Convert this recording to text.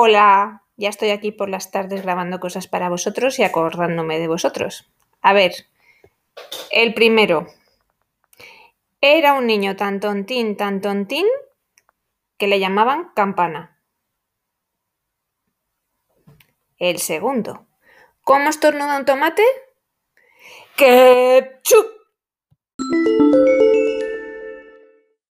Hola, ya estoy aquí por las tardes grabando cosas para vosotros y acordándome de vosotros. A ver, el primero. Era un niño tan tontín, tan tontín, que le llamaban campana. El segundo. ¿Cómo estornuda un tomate? ¡Ketchup!